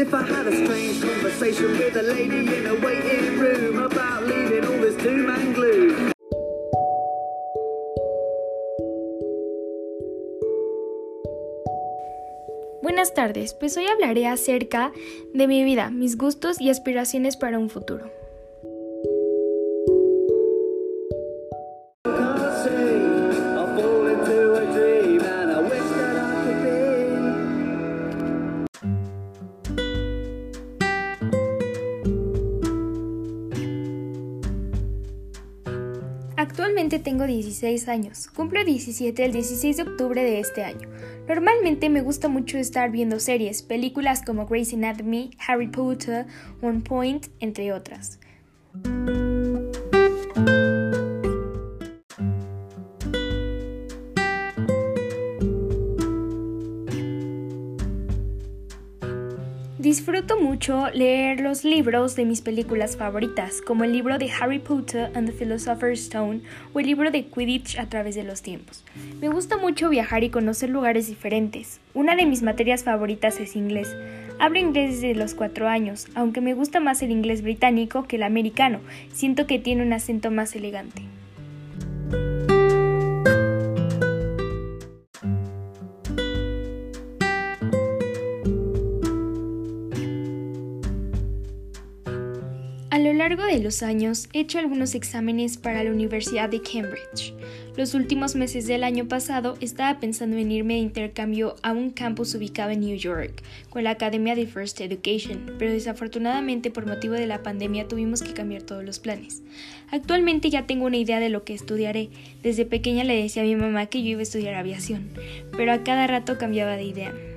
if I had a strange conversation with a lady in a waiting room about leaving all this doom and gloom. Buenas tardes, pues hoy hablaré acerca de mi vida, mis gustos y aspiraciones para un futuro. Actualmente tengo 16 años, cumplo 17 el 16 de octubre de este año. Normalmente me gusta mucho estar viendo series, películas como Grey's Anatomy, Harry Potter, One Point, entre otras. Disfruto mucho leer los libros de mis películas favoritas, como el libro de Harry Potter and the Philosopher's Stone o el libro de Quidditch a través de los tiempos. Me gusta mucho viajar y conocer lugares diferentes. Una de mis materias favoritas es inglés. Hablo inglés desde los 4 años, aunque me gusta más el inglés británico que el americano. Siento que tiene un acento más elegante. Largo de los años he hecho algunos exámenes para la Universidad de Cambridge. Los últimos meses del año pasado estaba pensando en irme de intercambio a un campus ubicado en New York con la Academia de First Education, pero desafortunadamente por motivo de la pandemia tuvimos que cambiar todos los planes. Actualmente ya tengo una idea de lo que estudiaré. Desde pequeña le decía a mi mamá que yo iba a estudiar aviación, pero a cada rato cambiaba de idea.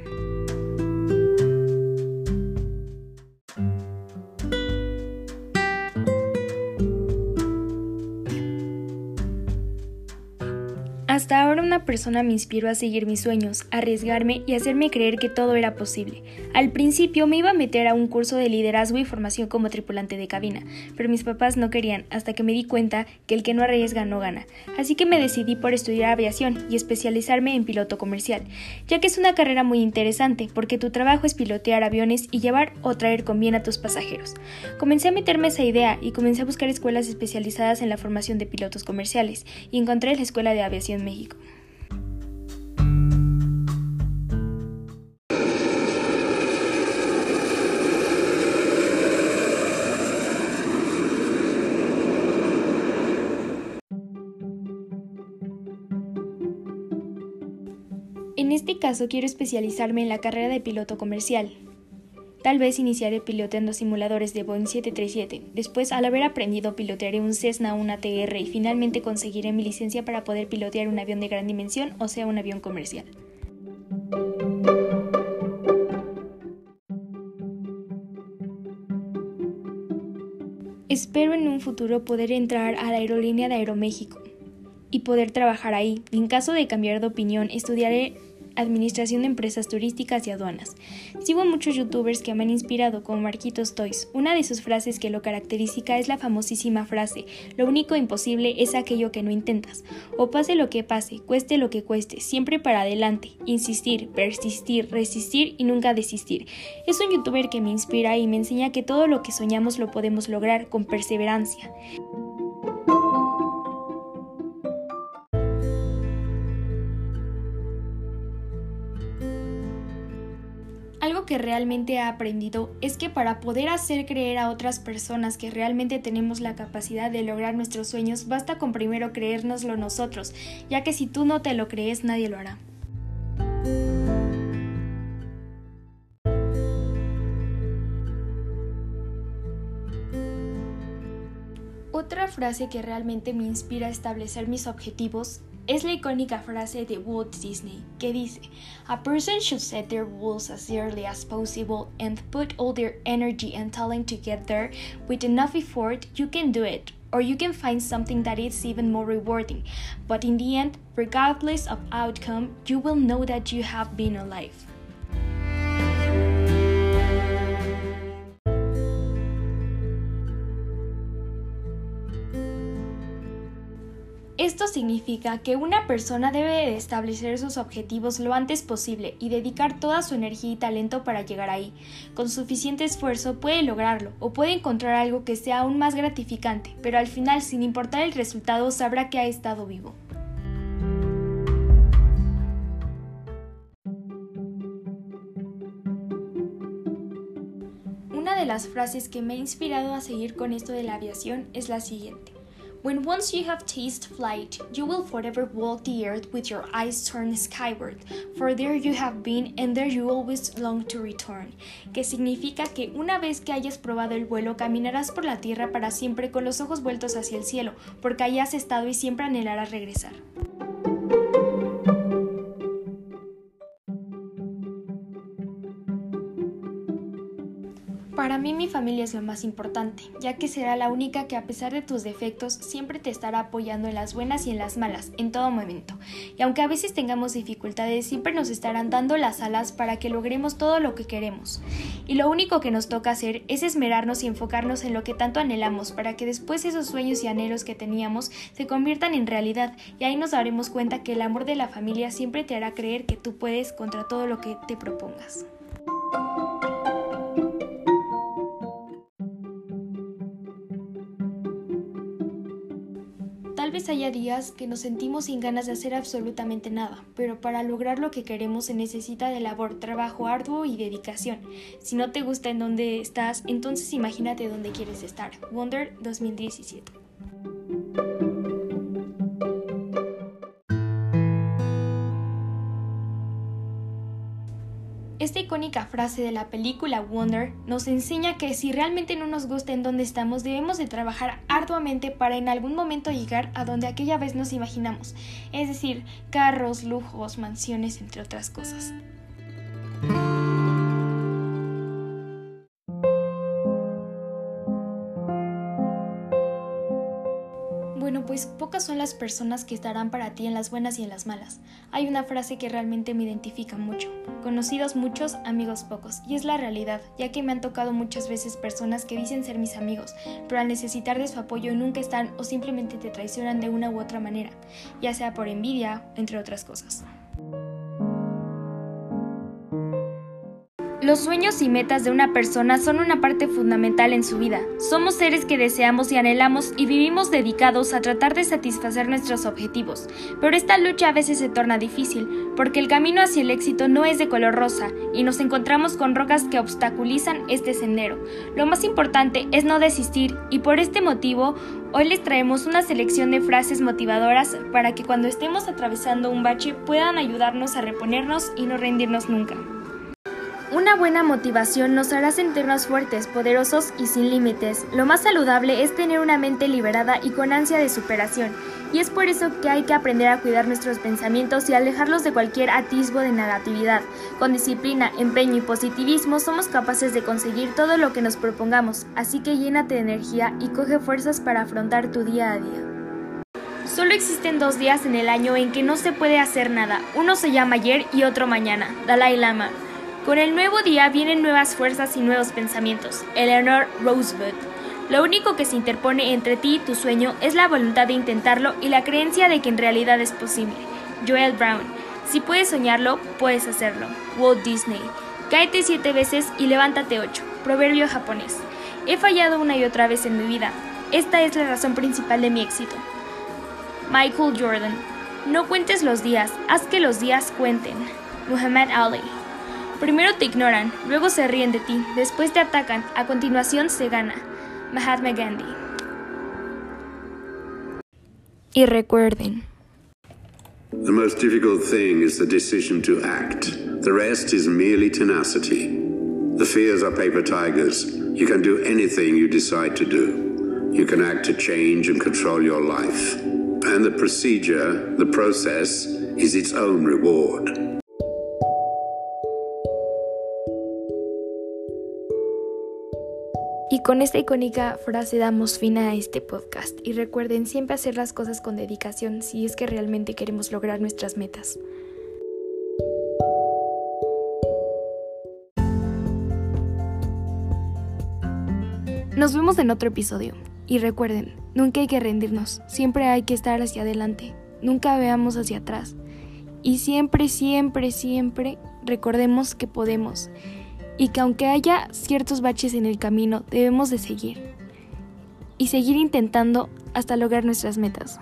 Hasta ahora una persona me inspiró a seguir mis sueños, arriesgarme y hacerme creer que todo era posible. Al principio me iba a meter a un curso de liderazgo y formación como tripulante de cabina, pero mis papás no querían hasta que me di cuenta que el que no arriesga no gana. Así que me decidí por estudiar aviación y especializarme en piloto comercial, ya que es una carrera muy interesante porque tu trabajo es pilotear aviones y llevar o traer con bien a tus pasajeros. Comencé a meterme esa idea y comencé a buscar escuelas especializadas en la formación de pilotos comerciales y encontré la Escuela de Aviación México. Este caso quiero especializarme en la carrera de piloto comercial. Tal vez iniciaré piloteando simuladores de Boeing 737. Después, al haber aprendido, pilotearé un Cessna o un ATR y finalmente conseguiré mi licencia para poder pilotear un avión de gran dimensión, o sea, un avión comercial. Espero en un futuro poder entrar a la aerolínea de Aeroméxico y poder trabajar ahí. En caso de cambiar de opinión, estudiaré Administración de Empresas Turísticas y Aduanas. Sigo a muchos youtubers que me han inspirado, como Marquitos Toys. Una de sus frases que lo caracteriza es la famosísima frase: Lo único imposible es aquello que no intentas. O pase lo que pase, cueste lo que cueste, siempre para adelante. Insistir, persistir, resistir y nunca desistir. Es un youtuber que me inspira y me enseña que todo lo que soñamos lo podemos lograr con perseverancia. Que realmente he aprendido es que para poder hacer creer a otras personas que realmente tenemos la capacidad de lograr nuestros sueños, basta con primero creérnoslo nosotros, ya que si tú no te lo crees, nadie lo hará. Otra frase que realmente me inspira a establecer mis objetivos es la icónica frase de Walt Disney que dice, A person should set their goals as early as possible and put all their energy and talent together. With enough effort, you can do it. Or you can find something that is even more rewarding. But in the end, regardless of outcome, you will know that you have been alive. Esto significa que una persona debe establecer sus objetivos lo antes posible y dedicar toda su energía y talento para llegar ahí. Con suficiente esfuerzo puede lograrlo o puede encontrar algo que sea aún más gratificante, pero al final, sin importar el resultado, sabrá que ha estado vivo. Una de las frases que me ha inspirado a seguir con esto de la aviación es la siguiente. When once you have tasted flight, you will forever walk the earth with your eyes turned skyward, for there you have been and there you always long to return. Que significa que una vez que hayas probado el vuelo, caminarás por la tierra para siempre con los ojos vueltos hacia el cielo, porque ahí has estado y siempre anhelarás regresar. Mí mi familia es lo más importante, ya que será la única que a pesar de tus defectos siempre te estará apoyando en las buenas y en las malas, en todo momento. Y aunque a veces tengamos dificultades, siempre nos estarán dando las alas para que logremos todo lo que queremos. Y lo único que nos toca hacer es esmerarnos y enfocarnos en lo que tanto anhelamos para que después esos sueños y anhelos que teníamos se conviertan en realidad y ahí nos daremos cuenta que el amor de la familia siempre te hará creer que tú puedes contra todo lo que te propongas. Vez haya días que nos sentimos sin ganas de hacer absolutamente nada, pero para lograr lo que queremos se necesita de labor, trabajo arduo y dedicación. Si no te gusta en donde estás, entonces imagínate dónde quieres estar. Wonder 2017. Esta icónica frase de la película Wonder nos enseña que si realmente no nos gusta en donde estamos, debemos de trabajar arduamente para en algún momento llegar a donde aquella vez nos imaginamos, es decir, carros, lujos, mansiones, entre otras cosas. Son las personas que estarán para ti en las buenas y en las malas. Hay una frase que realmente me identifica mucho. Conocidos muchos, amigos pocos. Y es la realidad, ya que me han tocado muchas veces personas que dicen ser mis amigos, pero al necesitar de su apoyo nunca están o simplemente te traicionan de una u otra manera, ya sea por envidia, entre otras cosas. Los sueños y metas de una persona son una parte fundamental en su vida. Somos seres que deseamos y anhelamos y vivimos dedicados a tratar de satisfacer nuestros objetivos. Pero esta lucha a veces se torna difícil, porque el camino hacia el éxito no es de color rosa y nos encontramos con rocas que obstaculizan este sendero. Lo más importante es no desistir y por este motivo hoy les traemos una selección de frases motivadoras para que cuando estemos atravesando un bache puedan ayudarnos a reponernos y no rendirnos nunca. Una buena motivación nos hará sentirnos fuertes, poderosos y sin límites. Lo más saludable es tener una mente liberada y con ansia de superación. Y es por eso que hay que aprender a cuidar nuestros pensamientos y alejarlos de cualquier atisbo de negatividad. Con disciplina, empeño y positivismo somos capaces de conseguir todo lo que nos propongamos. Así que llénate de energía y coge fuerzas para afrontar tu día a día. Solo existen dos días en el año en que no se puede hacer nada. Uno se llama ayer y otro mañana. Dalai Lama. Con el nuevo día vienen nuevas fuerzas y nuevos pensamientos. Eleanor Roosevelt. Lo único que se interpone entre ti y tu sueño es la voluntad de intentarlo y la creencia de que en realidad es posible. Joel Brown. Si puedes soñarlo, puedes hacerlo. Walt Disney. Cáete siete veces y levántate ocho. Proverbio japonés. He fallado una y otra vez en mi vida. Esta es la razón principal de mi éxito. Michael Jordan. No cuentes los días, haz que los días cuenten. Muhammad Ali. Primero te ignoran, luego se ríen de ti, después te atacan, a continuación se gana. Mahatma Gandhi. Y recuerden. The most difficult thing is the decision to act. The rest is merely tenacity. The fears are paper tigers. You can do anything you decide to do. You can act to change and control your life. And the procedure, the process, is its own reward. Con esta icónica frase damos fin a este podcast. Y recuerden siempre hacer las cosas con dedicación si es que realmente queremos lograr nuestras metas. Nos vemos en otro episodio. Y recuerden, Nunca hay que rendirnos, siempre hay que estar hacia adelante, nunca veamos hacia atrás. Y siempre, siempre, siempre recordemos que podemos y que aunque haya ciertos baches en el camino, debemos de seguir y seguir intentando hasta lograr nuestras metas.